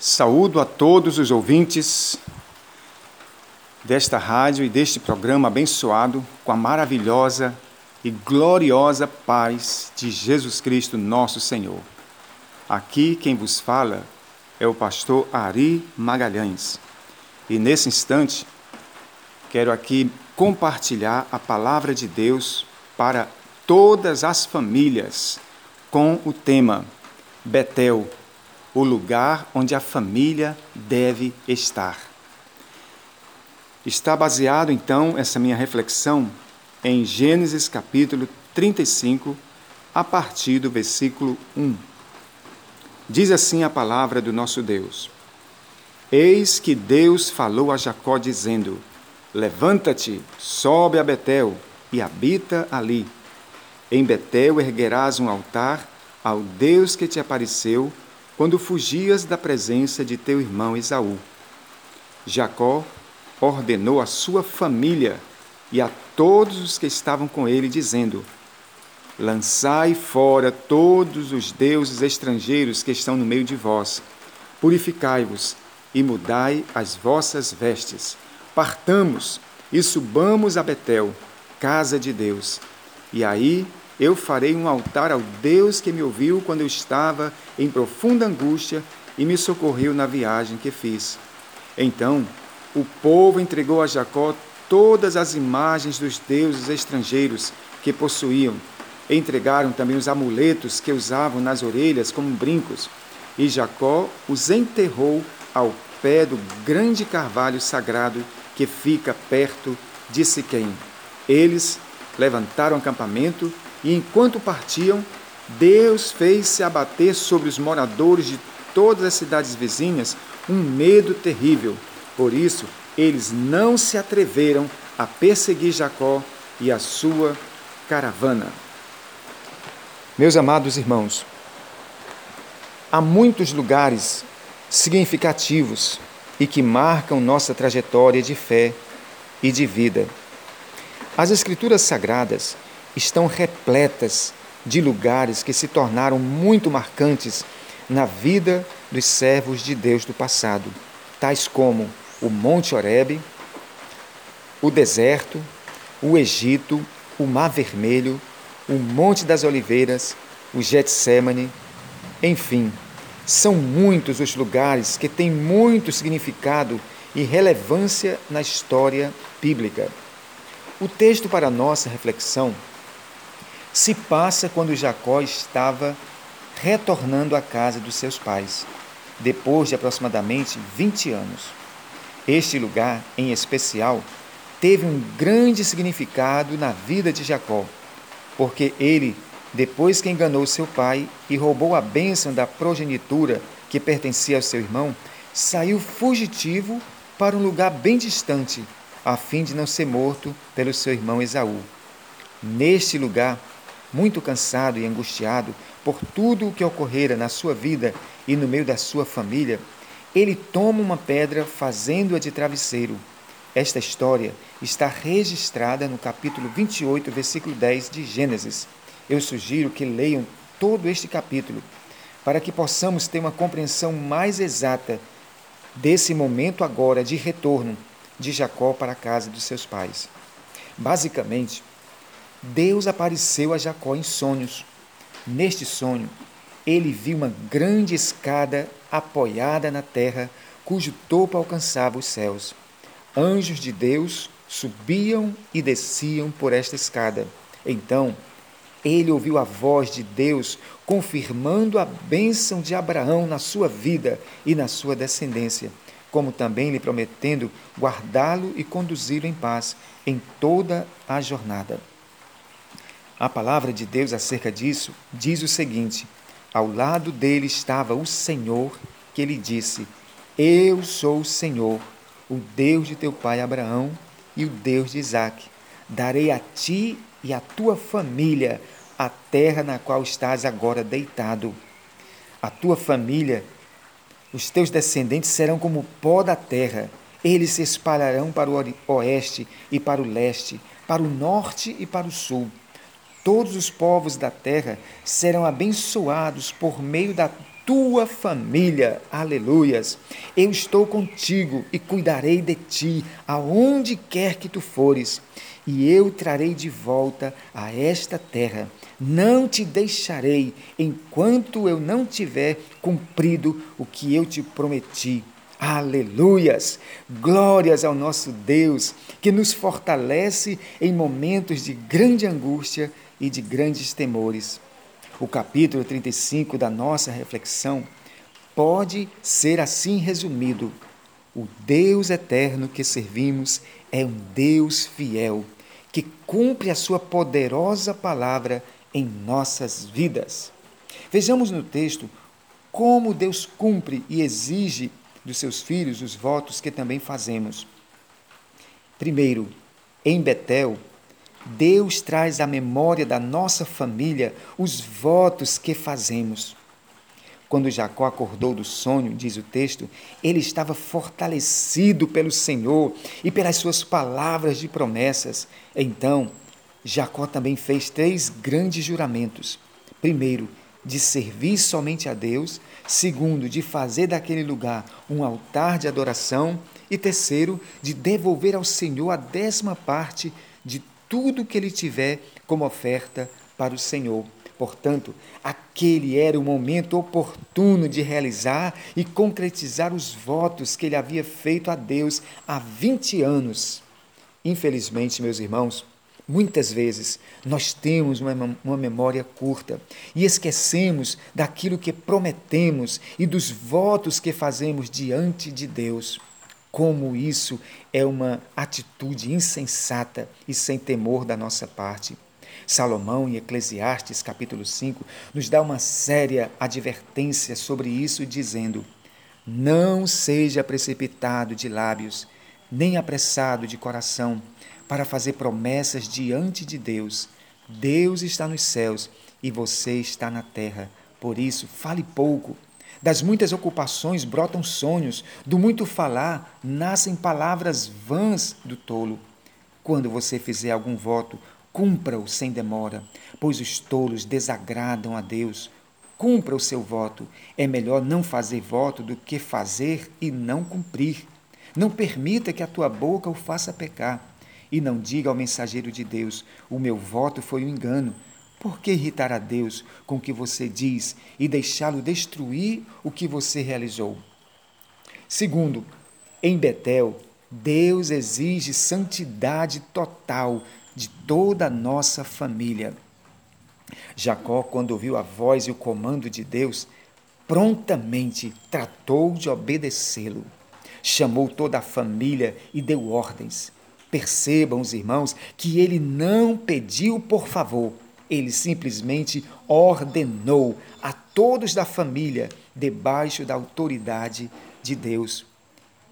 Saúdo a todos os ouvintes desta rádio e deste programa abençoado com a maravilhosa e gloriosa paz de Jesus Cristo, nosso Senhor. Aqui quem vos fala é o pastor Ari Magalhães. E nesse instante, quero aqui compartilhar a palavra de Deus para todas as famílias com o tema Betel o lugar onde a família deve estar. Está baseado então essa minha reflexão em Gênesis capítulo 35, a partir do versículo 1. Diz assim a palavra do nosso Deus: Eis que Deus falou a Jacó, dizendo: Levanta-te, sobe a Betel e habita ali. Em Betel erguerás um altar ao Deus que te apareceu quando fugias da presença de teu irmão Esaú. Jacó ordenou à sua família e a todos os que estavam com ele, dizendo: Lançai fora todos os deuses estrangeiros que estão no meio de vós, purificai-vos e mudai as vossas vestes. Partamos e subamos a Betel, casa de Deus, e aí eu farei um altar ao Deus que me ouviu quando eu estava em profunda angústia e me socorreu na viagem que fiz. Então o povo entregou a Jacó todas as imagens dos deuses estrangeiros que possuíam. Entregaram também os amuletos que usavam nas orelhas como brincos. E Jacó os enterrou ao pé do grande carvalho sagrado que fica perto de Siquém. Eles levantaram acampamento e enquanto partiam, Deus fez-se abater sobre os moradores de todas as cidades vizinhas um medo terrível. Por isso, eles não se atreveram a perseguir Jacó e a sua caravana. Meus amados irmãos, há muitos lugares significativos e que marcam nossa trajetória de fé e de vida. As Escrituras Sagradas estão repletas de lugares que se tornaram muito marcantes na vida dos servos de Deus do passado, tais como o Monte Horebe, o deserto, o Egito, o Mar Vermelho, o Monte das Oliveiras, o Getsemane, enfim, são muitos os lugares que têm muito significado e relevância na história bíblica. O texto para nossa reflexão se passa quando Jacó estava retornando à casa dos seus pais, depois de aproximadamente 20 anos. Este lugar, em especial, teve um grande significado na vida de Jacó, porque ele, depois que enganou seu pai e roubou a bênção da progenitura que pertencia ao seu irmão, saiu fugitivo para um lugar bem distante, a fim de não ser morto pelo seu irmão Esaú. Neste lugar, muito cansado e angustiado por tudo o que ocorrera na sua vida e no meio da sua família, ele toma uma pedra fazendo-a de travesseiro. Esta história está registrada no capítulo 28, versículo 10 de Gênesis. Eu sugiro que leiam todo este capítulo para que possamos ter uma compreensão mais exata desse momento agora de retorno de Jacó para a casa dos seus pais. Basicamente, Deus apareceu a Jacó em sonhos. Neste sonho, ele viu uma grande escada apoiada na terra, cujo topo alcançava os céus. Anjos de Deus subiam e desciam por esta escada. Então, ele ouviu a voz de Deus confirmando a bênção de Abraão na sua vida e na sua descendência, como também lhe prometendo guardá-lo e conduzi-lo em paz em toda a jornada. A palavra de Deus acerca disso diz o seguinte: Ao lado dele estava o Senhor, que lhe disse: Eu sou o Senhor, o Deus de teu pai Abraão e o Deus de Isaque. Darei a ti e à tua família a terra na qual estás agora deitado. A tua família, os teus descendentes serão como pó da terra. Eles se espalharão para o oeste e para o leste, para o norte e para o sul todos os povos da terra serão abençoados por meio da tua família. Aleluias. Eu estou contigo e cuidarei de ti aonde quer que tu fores, e eu trarei de volta a esta terra. Não te deixarei enquanto eu não tiver cumprido o que eu te prometi. Aleluias! Glórias ao nosso Deus, que nos fortalece em momentos de grande angústia e de grandes temores. O capítulo 35 da nossa reflexão pode ser assim resumido: o Deus eterno que servimos é um Deus fiel, que cumpre a sua poderosa palavra em nossas vidas. Vejamos no texto como Deus cumpre e exige dos seus filhos os votos que também fazemos. Primeiro, em Betel, Deus traz à memória da nossa família os votos que fazemos. Quando Jacó acordou do sonho, diz o texto, ele estava fortalecido pelo Senhor e pelas suas palavras de promessas. Então, Jacó também fez três grandes juramentos. Primeiro, de servir somente a Deus. Segundo, de fazer daquele lugar um altar de adoração. E terceiro, de devolver ao Senhor a décima parte de tudo que ele tiver como oferta para o Senhor. Portanto, aquele era o momento oportuno de realizar e concretizar os votos que ele havia feito a Deus há 20 anos. Infelizmente, meus irmãos, muitas vezes nós temos uma, memória curta e esquecemos daquilo que prometemos e dos votos que fazemos diante de Deus como isso é uma atitude insensata e sem temor da nossa parte. Salomão, em Eclesiastes, capítulo 5, nos dá uma séria advertência sobre isso, dizendo: Não seja precipitado de lábios, nem apressado de coração, para fazer promessas diante de Deus. Deus está nos céus e você está na terra. Por isso, fale pouco das muitas ocupações brotam sonhos, do muito falar nascem palavras vãs do tolo. Quando você fizer algum voto, cumpra-o sem demora, pois os tolos desagradam a Deus. Cumpra o seu voto. É melhor não fazer voto do que fazer e não cumprir. Não permita que a tua boca o faça pecar. E não diga ao mensageiro de Deus: O meu voto foi um engano. Por que irritar a Deus com o que você diz e deixá-lo destruir o que você realizou? Segundo, em Betel, Deus exige santidade total de toda a nossa família. Jacó, quando ouviu a voz e o comando de Deus, prontamente tratou de obedecê-lo. Chamou toda a família e deu ordens. Percebam, os irmãos, que ele não pediu por favor, ele simplesmente ordenou a todos da família debaixo da autoridade de Deus.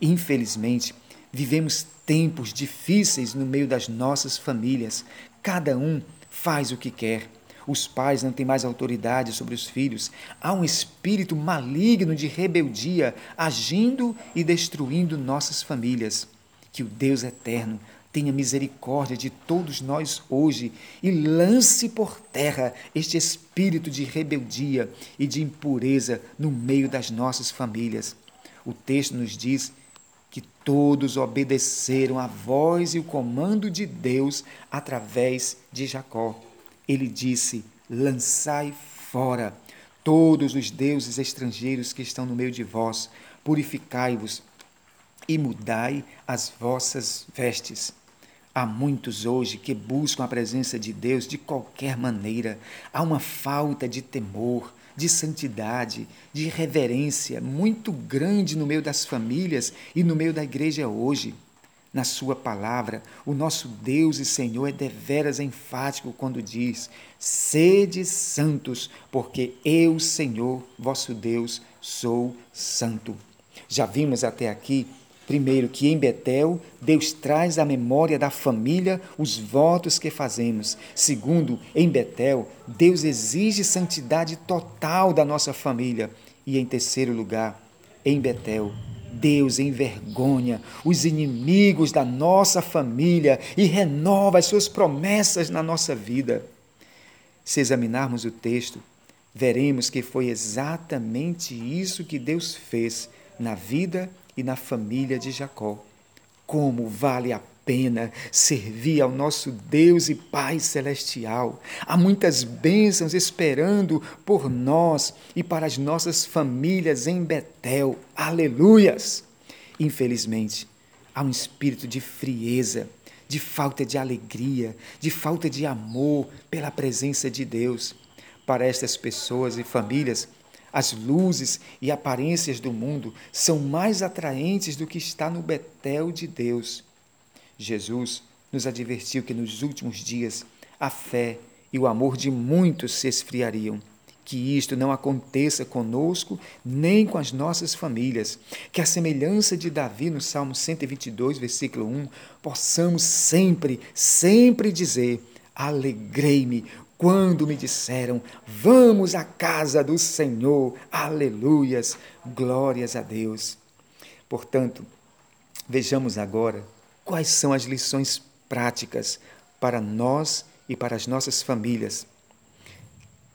Infelizmente, vivemos tempos difíceis no meio das nossas famílias. Cada um faz o que quer. Os pais não têm mais autoridade sobre os filhos. Há um espírito maligno de rebeldia agindo e destruindo nossas famílias. Que o Deus eterno tenha misericórdia de todos nós hoje e lance por terra este espírito de rebeldia e de impureza no meio das nossas famílias. O texto nos diz que todos obedeceram a voz e o comando de Deus através de Jacó. Ele disse: Lançai fora todos os deuses estrangeiros que estão no meio de vós, purificai-vos e mudai as vossas vestes. Há muitos hoje que buscam a presença de Deus de qualquer maneira. Há uma falta de temor, de santidade, de reverência muito grande no meio das famílias e no meio da igreja hoje. Na Sua palavra, o nosso Deus e Senhor é deveras enfático quando diz: Sede santos, porque eu, Senhor, vosso Deus, sou santo. Já vimos até aqui Primeiro, que em Betel Deus traz à memória da família os votos que fazemos. Segundo, em Betel Deus exige santidade total da nossa família. E em terceiro lugar, em Betel Deus envergonha os inimigos da nossa família e renova as suas promessas na nossa vida. Se examinarmos o texto, veremos que foi exatamente isso que Deus fez na vida e na família de Jacó. Como vale a pena servir ao nosso Deus e Pai Celestial. Há muitas bênçãos esperando por nós e para as nossas famílias em Betel. Aleluias! Infelizmente, há um espírito de frieza, de falta de alegria, de falta de amor pela presença de Deus. Para estas pessoas e famílias, as luzes e aparências do mundo são mais atraentes do que está no Betel de Deus. Jesus nos advertiu que nos últimos dias a fé e o amor de muitos se esfriariam. Que isto não aconteça conosco nem com as nossas famílias. Que a semelhança de Davi no Salmo 122, versículo 1, possamos sempre, sempre dizer: Alegrei-me quando me disseram: Vamos à casa do Senhor. Aleluias, glórias a Deus. Portanto, vejamos agora quais são as lições práticas para nós e para as nossas famílias.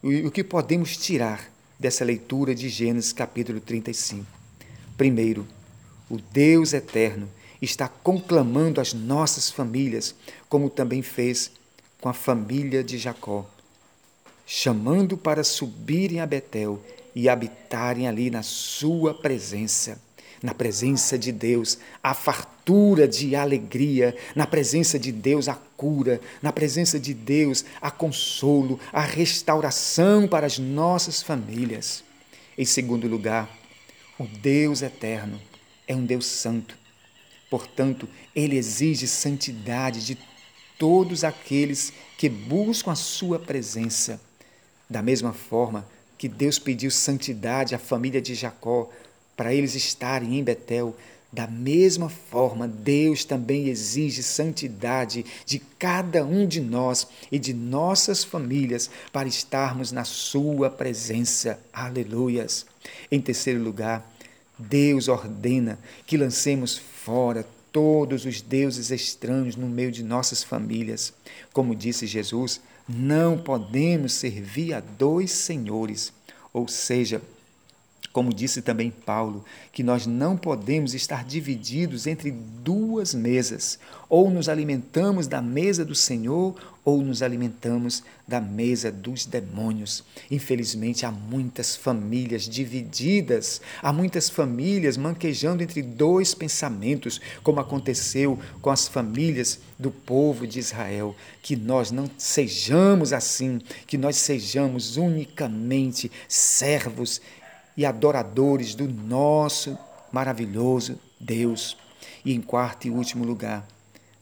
O que podemos tirar dessa leitura de Gênesis capítulo 35? Primeiro, o Deus eterno está conclamando as nossas famílias, como também fez com a família de Jacó, chamando para subirem a Betel e habitarem ali na sua presença na presença de Deus, a fartura de alegria, na presença de Deus, a cura, na presença de Deus, a consolo, a restauração para as nossas famílias. Em segundo lugar, o Deus eterno é um Deus santo. Portanto, ele exige santidade de todos aqueles que buscam a sua presença. Da mesma forma que Deus pediu santidade à família de Jacó para eles estarem em Betel. Da mesma forma, Deus também exige santidade de cada um de nós e de nossas famílias para estarmos na Sua presença. Aleluias. Em terceiro lugar, Deus ordena que lancemos fora todos os deuses estranhos no meio de nossas famílias. Como disse Jesus, não podemos servir a dois senhores, ou seja, como disse também Paulo, que nós não podemos estar divididos entre duas mesas. Ou nos alimentamos da mesa do Senhor, ou nos alimentamos da mesa dos demônios. Infelizmente, há muitas famílias divididas, há muitas famílias manquejando entre dois pensamentos, como aconteceu com as famílias do povo de Israel. Que nós não sejamos assim, que nós sejamos unicamente servos e adoradores do nosso maravilhoso Deus. E em quarto e último lugar,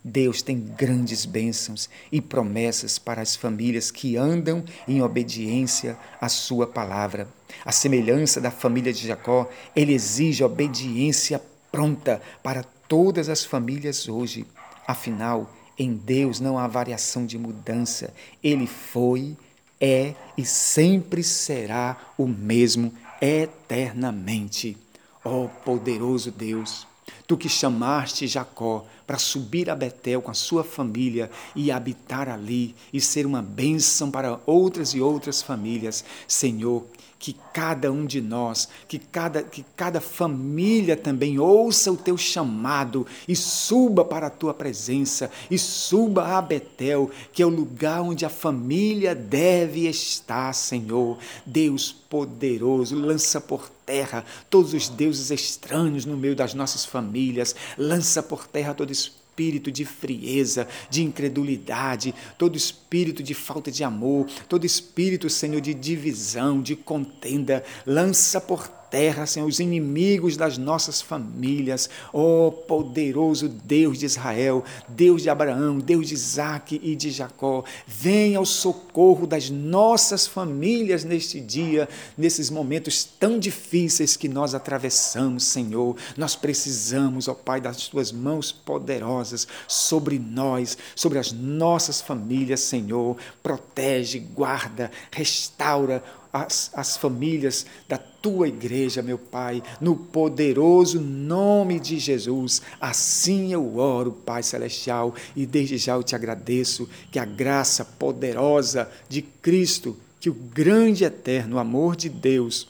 Deus tem grandes bênçãos e promessas para as famílias que andam em obediência à Sua palavra. A semelhança da família de Jacó, ele exige obediência pronta para todas as famílias hoje. Afinal, em Deus não há variação de mudança. Ele foi, é e sempre será o mesmo eternamente. Ó oh, poderoso Deus, tu que chamaste Jacó para subir a Betel com a sua família e habitar ali e ser uma bênção para outras e outras famílias, Senhor, que cada um de nós, que cada, que cada família também ouça o teu chamado e suba para a tua presença e suba a Betel, que é o lugar onde a família deve estar, Senhor. Deus poderoso, lança por terra todos os deuses estranhos no meio das nossas famílias, lança por terra todo espírito espírito de frieza, de incredulidade, todo espírito de falta de amor, todo espírito, Senhor, de divisão, de contenda, lança por terra, Senhor, os inimigos das nossas famílias. Ó oh, poderoso Deus de Israel, Deus de Abraão, Deus de Isaac e de Jacó, venha ao socorro das nossas famílias neste dia, nesses momentos tão difíceis que nós atravessamos, Senhor. Nós precisamos, ó oh, Pai, das tuas mãos poderosas sobre nós, sobre as nossas famílias, Senhor. Protege, guarda, restaura, as, as famílias da tua igreja, meu Pai, no poderoso nome de Jesus. Assim eu oro, Pai Celestial, e desde já eu te agradeço que a graça poderosa de Cristo que o grande eterno amor de Deus,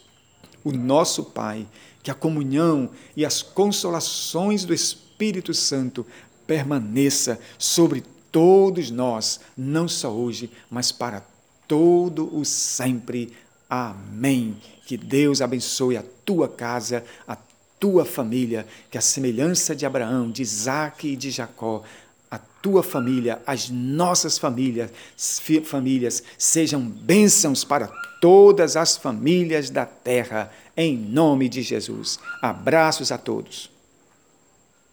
o nosso Pai, que a comunhão e as consolações do Espírito Santo permaneça sobre todos nós, não só hoje, mas para todo o sempre. Amém. Que Deus abençoe a tua casa, a tua família, que a semelhança de Abraão, de Isaac e de Jacó, a tua família, as nossas famílias, famílias sejam bênçãos para todas as famílias da terra, em nome de Jesus. Abraços a todos.